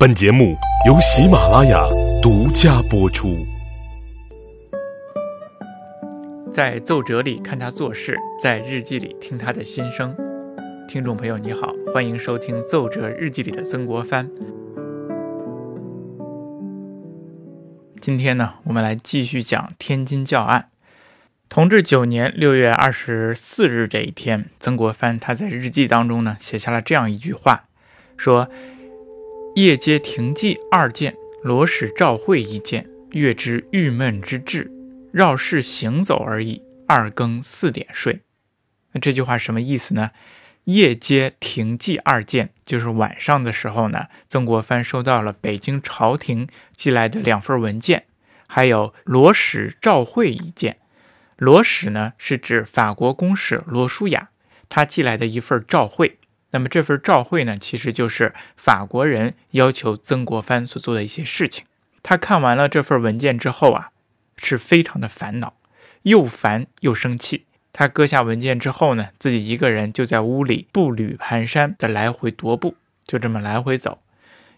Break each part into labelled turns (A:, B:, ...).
A: 本节目由喜马拉雅独家播出。
B: 在奏折里看他做事，在日记里听他的心声。听众朋友，你好，欢迎收听《奏折日记里的曾国藩》。今天呢，我们来继续讲天津教案。同治九年六月二十四日这一天，曾国藩他在日记当中呢写下了这样一句话，说：“夜接停骑二件，罗使召会一件，月之郁闷之至，绕市行走而已。二更四点睡。”那这句话什么意思呢？夜接停骑二件，就是晚上的时候呢，曾国藩收到了北京朝廷寄来的两份文件，还有罗使召会一件。罗使呢，是指法国公使罗舒雅，他寄来的一份召会。那么这份照会呢，其实就是法国人要求曾国藩所做的一些事情。他看完了这份文件之后啊，是非常的烦恼，又烦又生气。他搁下文件之后呢，自己一个人就在屋里步履蹒跚的来回踱步，就这么来回走，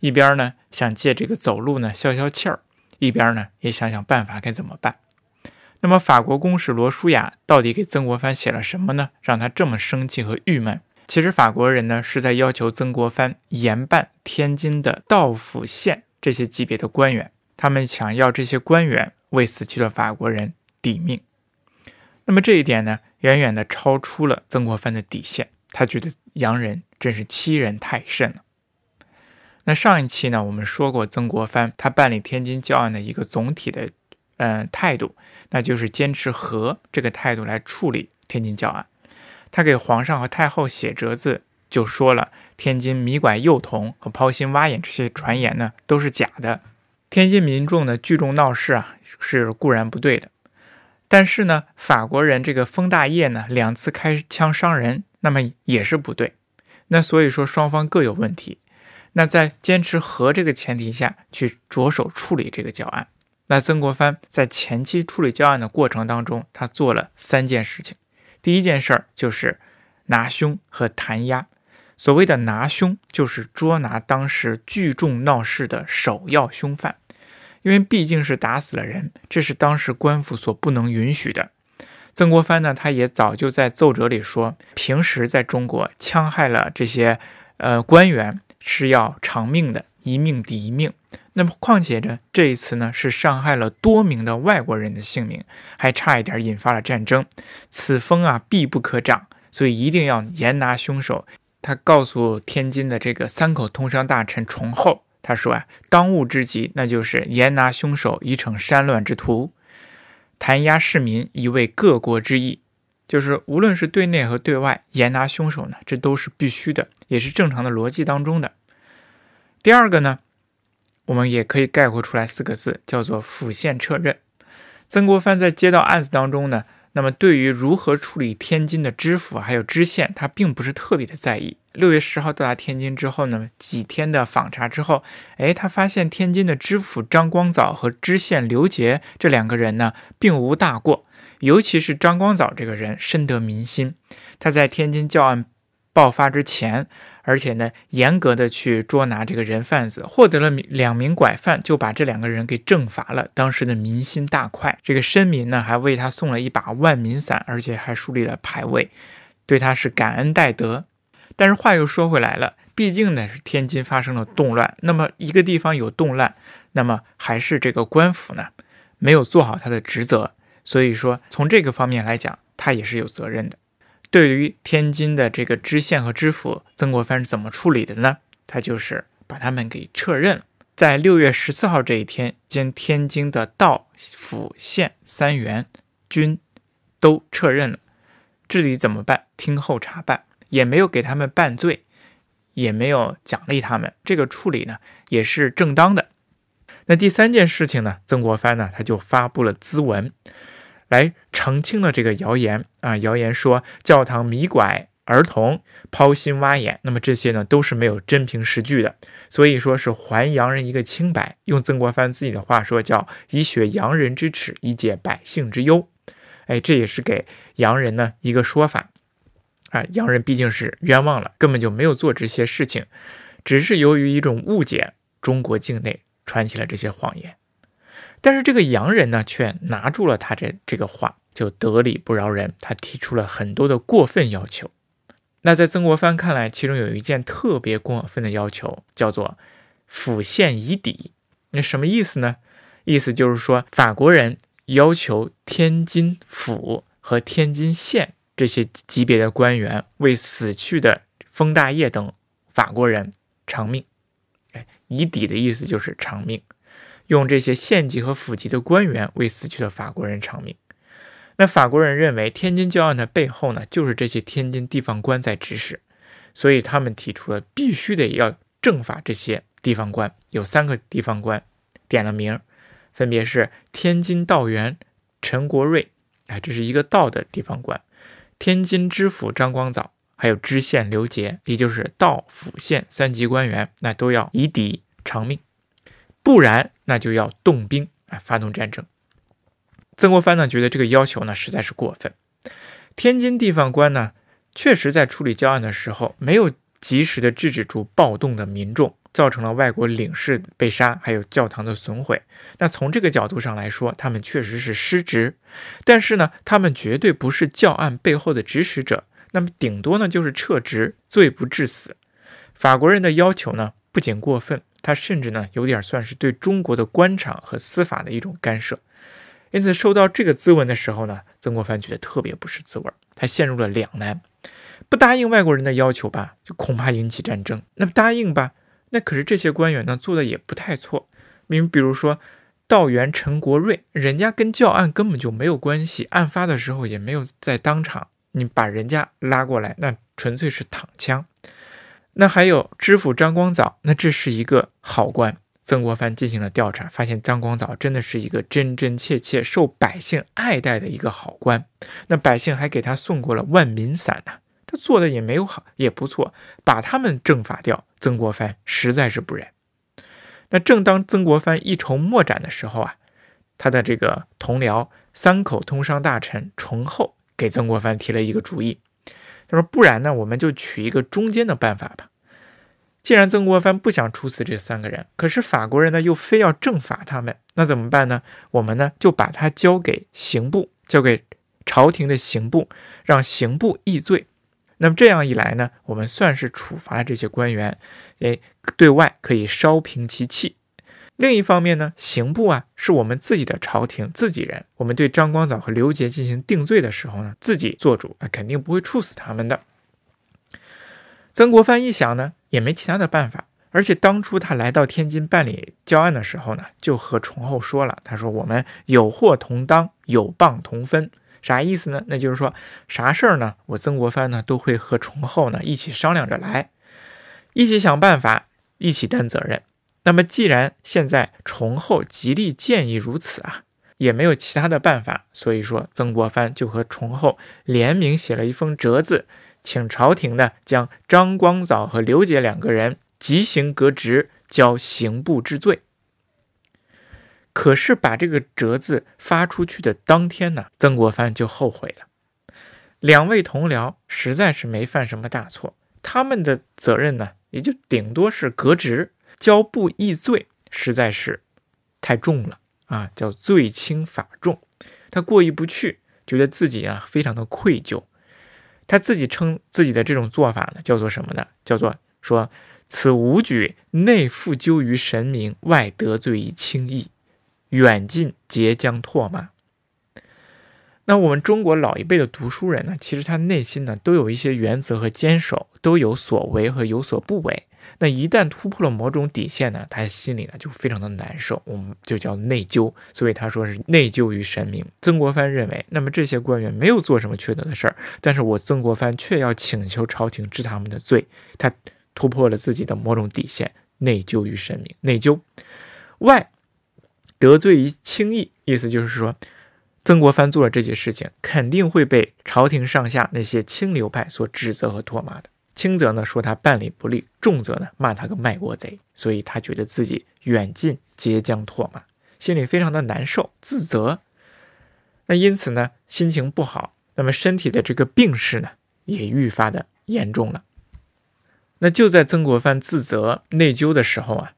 B: 一边呢想借这个走路呢消消气儿，一边呢也想想办法该怎么办。那么，法国公使罗舒雅到底给曾国藩写了什么呢？让他这么生气和郁闷？其实，法国人呢是在要求曾国藩严办天津的道府县这些级别的官员，他们想要这些官员为死去的法国人抵命。那么这一点呢，远远的超出了曾国藩的底线。他觉得洋人真是欺人太甚了。那上一期呢，我们说过曾国藩他办理天津教案的一个总体的。嗯，态度，那就是坚持和这个态度来处理天津教案。他给皇上和太后写折子，就说了天津迷拐幼童和抛心挖眼这些传言呢都是假的。天津民众的聚众闹事啊是固然不对的，但是呢，法国人这个封大业呢两次开枪伤人，那么也是不对。那所以说双方各有问题。那在坚持和这个前提下去着手处理这个教案。那曾国藩在前期处理教案的过程当中，他做了三件事情。第一件事儿就是拿凶和弹压。所谓的拿凶，就是捉拿当时聚众闹事的首要凶犯，因为毕竟是打死了人，这是当时官府所不能允许的。曾国藩呢，他也早就在奏折里说，平时在中国枪害了这些呃官员是要偿命的，一命抵一命。那么，况且呢，这一次呢是伤害了多名的外国人的性命，还差一点引发了战争，此风啊必不可长，所以一定要严拿凶手。他告诉天津的这个三口通商大臣崇厚，他说啊，当务之急那就是严拿凶手，以惩山乱之徒，弹压市民，以为各国之义。就是无论是对内和对外，严拿凶手呢，这都是必须的，也是正常的逻辑当中的。第二个呢？我们也可以概括出来四个字，叫做府县撤任。曾国藩在接到案子当中呢，那么对于如何处理天津的知府还有知县，他并不是特别的在意。六月十号到达天津之后呢，几天的访查之后，哎，他发现天津的知府张光藻和知县刘杰这两个人呢，并无大过，尤其是张光藻这个人深得民心，他在天津教案爆发之前。而且呢，严格的去捉拿这个人贩子，获得了两名拐犯，就把这两个人给正罚了。当时的民心大快，这个绅民呢还为他送了一把万民伞，而且还树立了牌位，对他是感恩戴德。但是话又说回来了，毕竟呢是天津发生了动乱，那么一个地方有动乱，那么还是这个官府呢没有做好他的职责，所以说从这个方面来讲，他也是有责任的。对于天津的这个知县和知府，曾国藩是怎么处理的呢？他就是把他们给撤任了。在六月十四号这一天，将天津的道府县三员均都撤任了。至于怎么办？听候查办，也没有给他们办罪，也没有奖励他们。这个处理呢，也是正当的。那第三件事情呢，曾国藩呢，他就发布了咨文。来澄清了这个谣言啊！谣言说教堂迷拐儿童、抛心挖眼，那么这些呢都是没有真凭实据的，所以说是还洋人一个清白。用曾国藩自己的话说，叫以雪洋人之耻，以解百姓之忧。哎，这也是给洋人呢一个说法啊！洋人毕竟是冤枉了，根本就没有做这些事情，只是由于一种误解中国境内传起了这些谎言。但是这个洋人呢，却拿住了他这这个话，就得理不饶人。他提出了很多的过分要求。那在曾国藩看来，其中有一件特别过分的要求，叫做“府县以抵”。那什么意思呢？意思就是说，法国人要求天津府和天津县这些级别的官员为死去的封大业等法国人偿命。哎，以抵的意思就是偿命。用这些县级和府级的官员为死去的法国人偿命，那法国人认为天津教案的背后呢，就是这些天津地方官在指使，所以他们提出了必须得要正法这些地方官。有三个地方官点了名，分别是天津道员陈国瑞，哎，这是一个道的地方官；天津知府张光藻，还有知县刘杰，也就是道府县三级官员，那都要以抵偿命。不然，那就要动兵啊，发动战争。曾国藩呢，觉得这个要求呢实在是过分。天津地方官呢，确实在处理交案的时候，没有及时的制止住暴动的民众，造成了外国领事被杀，还有教堂的损毁。那从这个角度上来说，他们确实是失职。但是呢，他们绝对不是教案背后的指使者，那么顶多呢就是撤职，罪不至死。法国人的要求呢，不仅过分。他甚至呢，有点算是对中国的官场和司法的一种干涉，因此收到这个咨文的时候呢，曾国藩觉得特别不是滋味他陷入了两难：不答应外国人的要求吧，就恐怕引起战争；那么答应吧，那可是这些官员呢做的也不太错。你比如说道员陈国瑞，人家跟教案根本就没有关系，案发的时候也没有在当场，你把人家拉过来，那纯粹是躺枪。那还有知府张光藻，那这是一个好官。曾国藩进行了调查，发现张光藻真的是一个真真切切受百姓爱戴的一个好官。那百姓还给他送过了万民伞呢。他做的也没有好，也不错，把他们正法掉，曾国藩实在是不忍。那正当曾国藩一筹莫展的时候啊，他的这个同僚三口通商大臣崇厚给曾国藩提了一个主意。他说：“不然呢，我们就取一个中间的办法吧。既然曾国藩不想处死这三个人，可是法国人呢又非要正法他们，那怎么办呢？我们呢就把他交给刑部，交给朝廷的刑部，让刑部议罪。那么这样一来呢，我们算是处罚了这些官员，哎，对外可以稍平其气。”另一方面呢，刑部啊是我们自己的朝廷自己人，我们对张光藻和刘杰进行定罪的时候呢，自己做主啊，肯定不会处死他们的。曾国藩一想呢，也没其他的办法，而且当初他来到天津办理交案的时候呢，就和崇厚说了，他说我们有祸同当，有谤同分，啥意思呢？那就是说啥事儿呢，我曾国藩呢都会和崇厚呢一起商量着来，一起想办法，一起担责任。那么，既然现在崇厚极力建议如此啊，也没有其他的办法，所以说曾国藩就和崇厚联名写了一封折子，请朝廷呢将张光藻和刘杰两个人即行革职，交刑部治罪。可是把这个折子发出去的当天呢，曾国藩就后悔了。两位同僚实在是没犯什么大错，他们的责任呢，也就顶多是革职。交部议罪实在是太重了啊，叫罪轻法重，他过意不去，觉得自己啊非常的愧疚。他自己称自己的这种做法呢，叫做什么呢？叫做说此无举内负疚于神明，外得罪于轻易，远近皆将唾骂。那我们中国老一辈的读书人呢，其实他内心呢都有一些原则和坚守，都有所为和有所不为。那一旦突破了某种底线呢，他心里呢就非常的难受，我们就叫内疚。所以他说是内疚于神明。曾国藩认为，那么这些官员没有做什么缺德的事儿，但是我曾国藩却要请求朝廷治他们的罪，他突破了自己的某种底线，内疚于神明。内疚，外得罪于轻易，意思就是说，曾国藩做了这些事情，肯定会被朝廷上下那些清流派所指责和唾骂的。轻则呢说他办理不力，重则呢骂他个卖国贼，所以他觉得自己远近皆将唾骂，心里非常的难受自责。那因此呢心情不好，那么身体的这个病势呢也愈发的严重了。那就在曾国藩自责内疚的时候啊，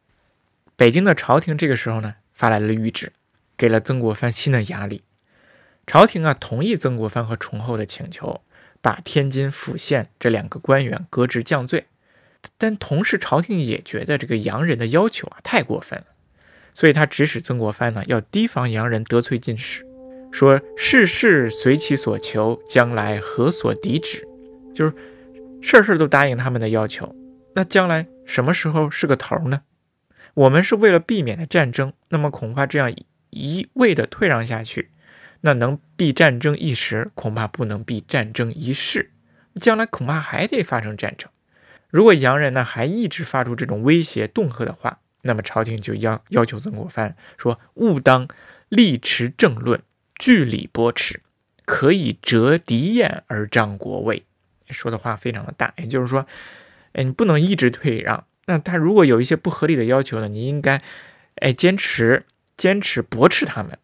B: 北京的朝廷这个时候呢，发来了谕旨，给了曾国藩新的压力。朝廷啊，同意曾国藩和崇厚的请求，把天津府县这两个官员革职降罪。但同时，朝廷也觉得这个洋人的要求啊太过分了，所以他指使曾国藩呢，要提防洋人得罪进士，说事事随其所求，将来何所抵止？就是事事都答应他们的要求，那将来什么时候是个头呢？我们是为了避免的战争，那么恐怕这样一味的退让下去，那能避战争一时，恐怕不能避战争一世，将来恐怕还得发生战争。如果洋人呢还一直发出这种威胁恫吓的话，那么朝廷就要要求曾国藩说：勿当力持政论，据理驳斥，可以折敌焰而彰国威。说的话非常的大，也就是说，哎，你不能一直退让。那他如果有一些不合理的要求呢？你应该，哎，坚持坚持驳斥他们，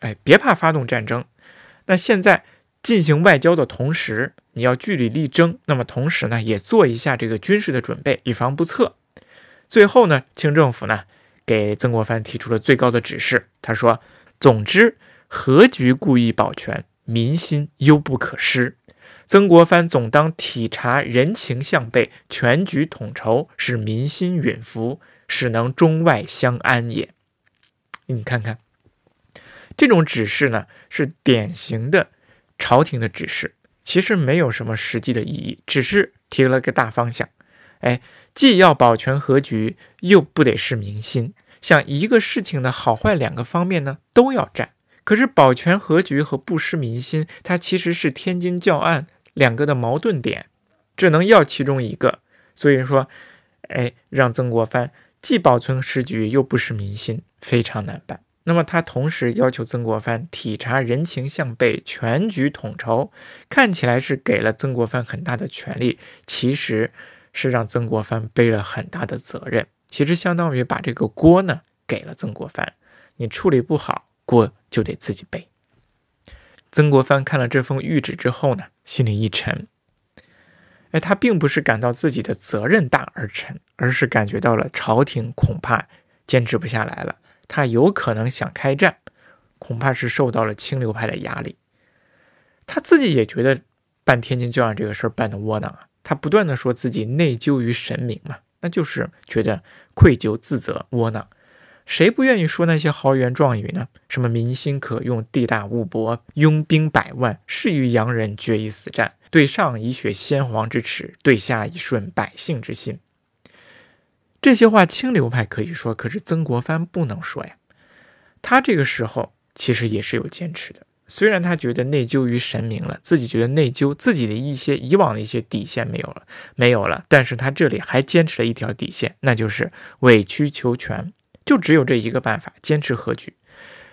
B: 哎，别怕发动战争。那现在进行外交的同时，你要据理力争。那么同时呢，也做一下这个军事的准备，以防不测。最后呢，清政府呢给曾国藩提出了最高的指示，他说：“总之，何局故意保全，民心忧不可失。”曾国藩总当体察人情向背，全局统筹，使民心允服，使能中外相安也。你看看，这种指示呢，是典型的朝廷的指示，其实没有什么实际的意义，只是提了个大方向。哎，既要保全和局，又不得失民心，像一个事情的好坏两个方面呢，都要占。可是保全和局和不失民心，它其实是天津教案。两个的矛盾点，只能要其中一个，所以说，哎，让曾国藩既保存时局，又不失民心，非常难办。那么他同时要求曾国藩体察人情向背，全局统筹，看起来是给了曾国藩很大的权利，其实是让曾国藩背了很大的责任。其实相当于把这个锅呢给了曾国藩，你处理不好，锅就得自己背。曾国藩看了这封谕旨之后呢，心里一沉。哎，他并不是感到自己的责任大而沉，而是感觉到了朝廷恐怕坚持不下来了，他有可能想开战，恐怕是受到了清流派的压力。他自己也觉得办天津教案这个事儿办得窝囊啊，他不断的说自己内疚于神明嘛，那就是觉得愧疚自责窝囊。谁不愿意说那些豪言壮语呢？什么民心可用，地大物博，拥兵百万，誓与洋人决一死战。对上以雪先皇之耻，对下以顺百姓之心。这些话清流派可以说，可是曾国藩不能说呀。他这个时候其实也是有坚持的，虽然他觉得内疚于神明了，自己觉得内疚自己的一些以往的一些底线没有了，没有了，但是他这里还坚持了一条底线，那就是委曲求全。就只有这一个办法，坚持和局。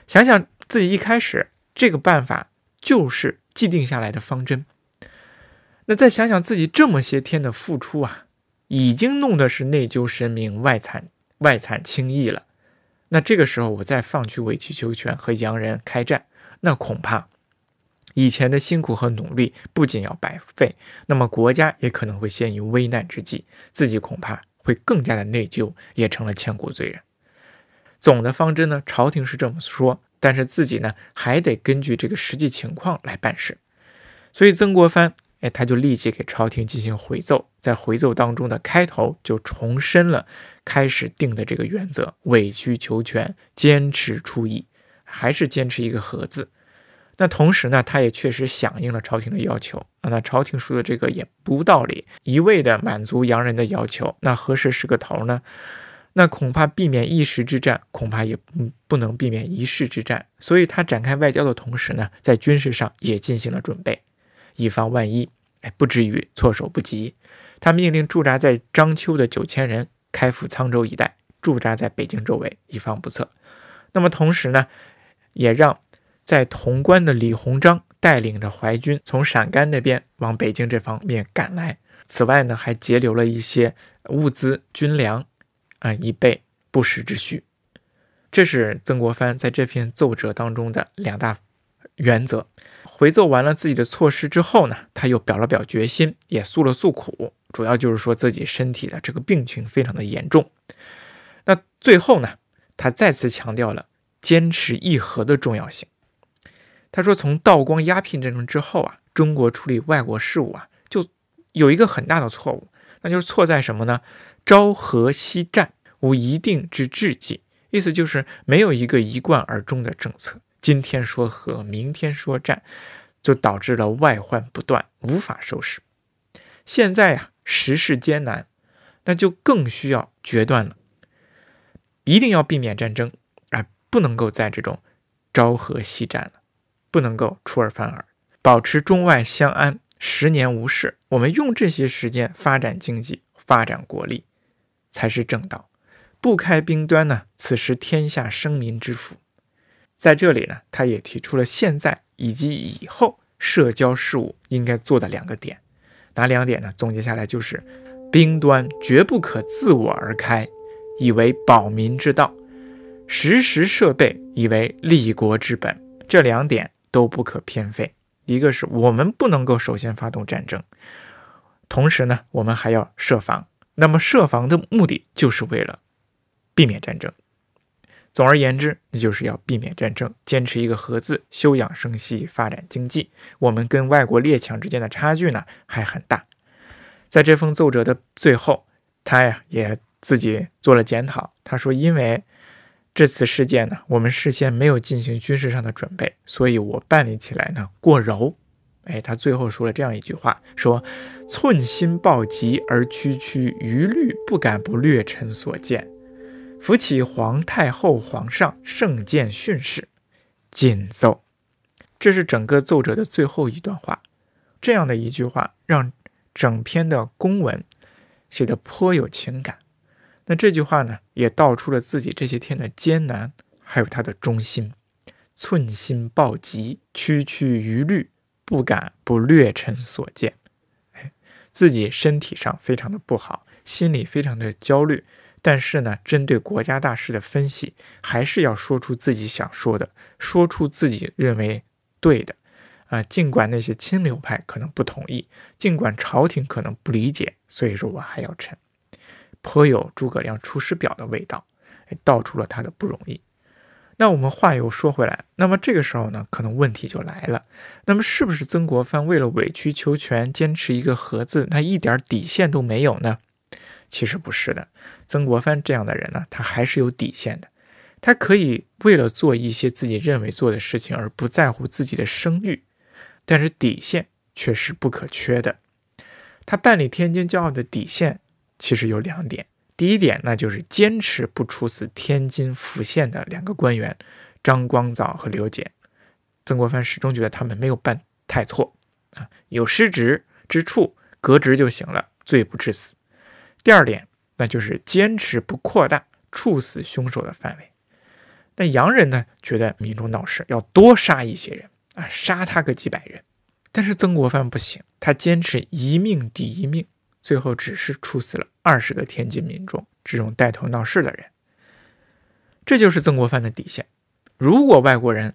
B: 想想自己一开始这个办法就是既定下来的方针。那再想想自己这么些天的付出啊，已经弄的是内疚神明、外惨外惨轻易了。那这个时候我再放弃委曲求全和洋人开战，那恐怕以前的辛苦和努力不仅要白费，那么国家也可能会陷于危难之际，自己恐怕会更加的内疚，也成了千古罪人。总的方针呢，朝廷是这么说，但是自己呢还得根据这个实际情况来办事。所以曾国藩，哎，他就立即给朝廷进行回奏，在回奏当中的开头就重申了开始定的这个原则：委曲求全，坚持出意，还是坚持一个和字。那同时呢，他也确实响应了朝廷的要求。那朝廷说的这个也不无道理，一味的满足洋人的要求，那何时是个头呢？那恐怕避免一时之战，恐怕也不不能避免一世之战。所以他展开外交的同时呢，在军事上也进行了准备，以防万一，哎，不至于措手不及。他命令驻扎在章丘的九千人开赴沧州一带，驻扎在北京周围，以防不测。那么同时呢，也让在潼关的李鸿章带领着淮军从陕甘那边往北京这方面赶来。此外呢，还截留了一些物资军粮。啊，以备不时之需，这是曾国藩在这篇奏折当中的两大原则。回奏完了自己的措施之后呢，他又表了表决心，也诉了诉苦，主要就是说自己身体的这个病情非常的严重。那最后呢，他再次强调了坚持议和的重要性。他说，从道光鸦片战争之后啊，中国处理外国事务啊，就有一个很大的错误，那就是错在什么呢？朝和夕战，无一定之志计。意思就是没有一个一贯而终的政策，今天说和，明天说战，就导致了外患不断，无法收拾。现在呀，时势艰难，那就更需要决断了，一定要避免战争，哎，不能够在这种朝和夕战了，不能够出尔反尔，保持中外相安，十年无事。我们用这些时间发展经济，发展国力，才是正道。不开兵端呢？此时天下生民之福。在这里呢，他也提出了现在以及以后社交事务应该做的两个点。哪两点呢？总结下来就是：兵端绝不可自我而开，以为保民之道；时时设备，以为立国之本。这两点都不可偏废。一个是我们不能够首先发动战争，同时呢，我们还要设防。那么设防的目的就是为了。避免战争，总而言之，那就是要避免战争，坚持一个“和”字，休养生息，发展经济。我们跟外国列强之间的差距呢还很大。在这封奏折的最后，他呀也自己做了检讨。他说：“因为这次事件呢，我们事先没有进行军事上的准备，所以我办理起来呢过柔。”哎，他最后说了这样一句话：“说寸心暴急而区区余虑，不敢不略臣所见。”扶起皇太后、皇上圣鉴训示，谨奏。这是整个奏折的最后一段话。这样的一句话，让整篇的公文写得颇有情感。那这句话呢，也道出了自己这些天的艰难，还有他的忠心。寸心暴急，区区余虑，不敢不略臣所见。哎，自己身体上非常的不好，心里非常的焦虑。但是呢，针对国家大事的分析，还是要说出自己想说的，说出自己认为对的，啊，尽管那些亲流派可能不同意，尽管朝廷可能不理解，所以说我还要陈，颇有诸葛亮《出师表》的味道，道出了他的不容易。那我们话又说回来，那么这个时候呢，可能问题就来了，那么是不是曾国藩为了委曲求全，坚持一个和字，他一点底线都没有呢？其实不是的，曾国藩这样的人呢，他还是有底线的。他可以为了做一些自己认为做的事情而不在乎自己的声誉，但是底线却是不可缺的。他办理天津教案的底线其实有两点：第一点，那就是坚持不处死天津府县的两个官员张光藻和刘简。曾国藩始终觉得他们没有办太错啊，有失职之处革职就行了，罪不至死。第二点，那就是坚持不扩大处死凶手的范围。那洋人呢，觉得民众闹事要多杀一些人啊，杀他个几百人。但是曾国藩不行，他坚持一命抵一命，最后只是处死了二十个天津民众这种带头闹事的人。这就是曾国藩的底线。如果外国人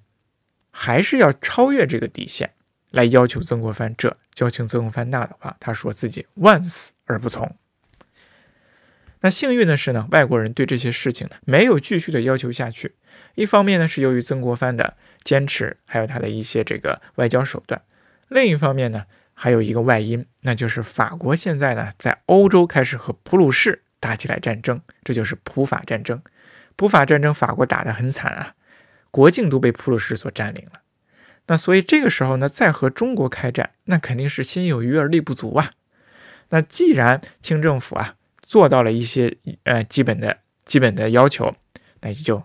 B: 还是要超越这个底线来要求曾国藩这，要求曾国藩那的话，他说自己万死而不从。那幸运的是呢，外国人对这些事情呢没有继续的要求下去。一方面呢是由于曾国藩的坚持，还有他的一些这个外交手段；另一方面呢还有一个外因，那就是法国现在呢在欧洲开始和普鲁士打起来战争，这就是普法战争。普法战争法国打得很惨啊，国境都被普鲁士所占领了。那所以这个时候呢再和中国开战，那肯定是心有余而力不足啊。那既然清政府啊。做到了一些呃基本的基本的要求，那也就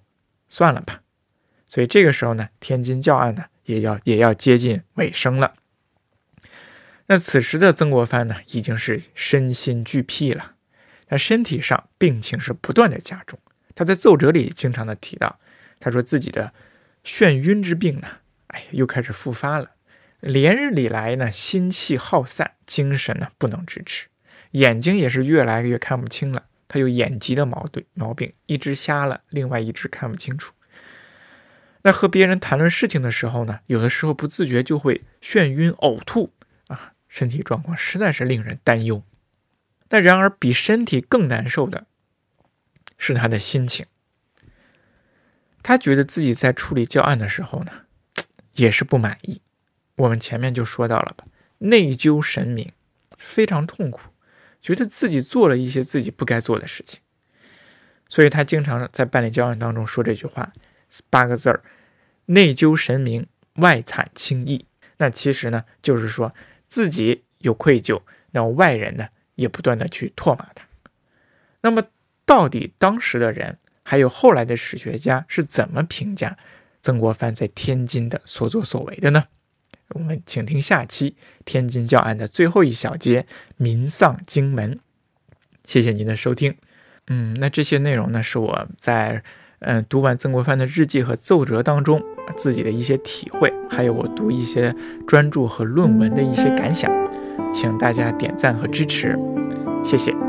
B: 算了吧。所以这个时候呢，天津教案呢也要也要接近尾声了。那此时的曾国藩呢，已经是身心俱疲了，他身体上病情是不断的加重。他在奏折里经常的提到，他说自己的眩晕之病呢，哎，又开始复发了，连日里来呢，心气耗散，精神呢不能支持。眼睛也是越来越看不清了，他有眼疾的毛对毛病，一只瞎了，另外一只看不清楚。那和别人谈论事情的时候呢，有的时候不自觉就会眩晕、呕吐啊，身体状况实在是令人担忧。但然而比身体更难受的是他的心情。他觉得自己在处理教案的时候呢，也是不满意。我们前面就说到了吧，内疚神明，非常痛苦，觉得自己做了一些自己不该做的事情，所以他经常在办理教案当中说这句话，八个字儿：内疚神明，外惨轻易。那其实呢，就是说自己有愧疚，那外人呢也不断的去唾骂他。那么，到底当时的人还有后来的史学家是怎么评价曾国藩在天津的所作所为的呢？我们请听下期天津教案的最后一小节“民丧荆门”。谢谢您的收听。嗯，那这些内容呢，是我在嗯读完曾国藩的日记和奏折当中自己的一些体会，还有我读一些专著和论文的一些感想，请大家点赞和支持，谢谢。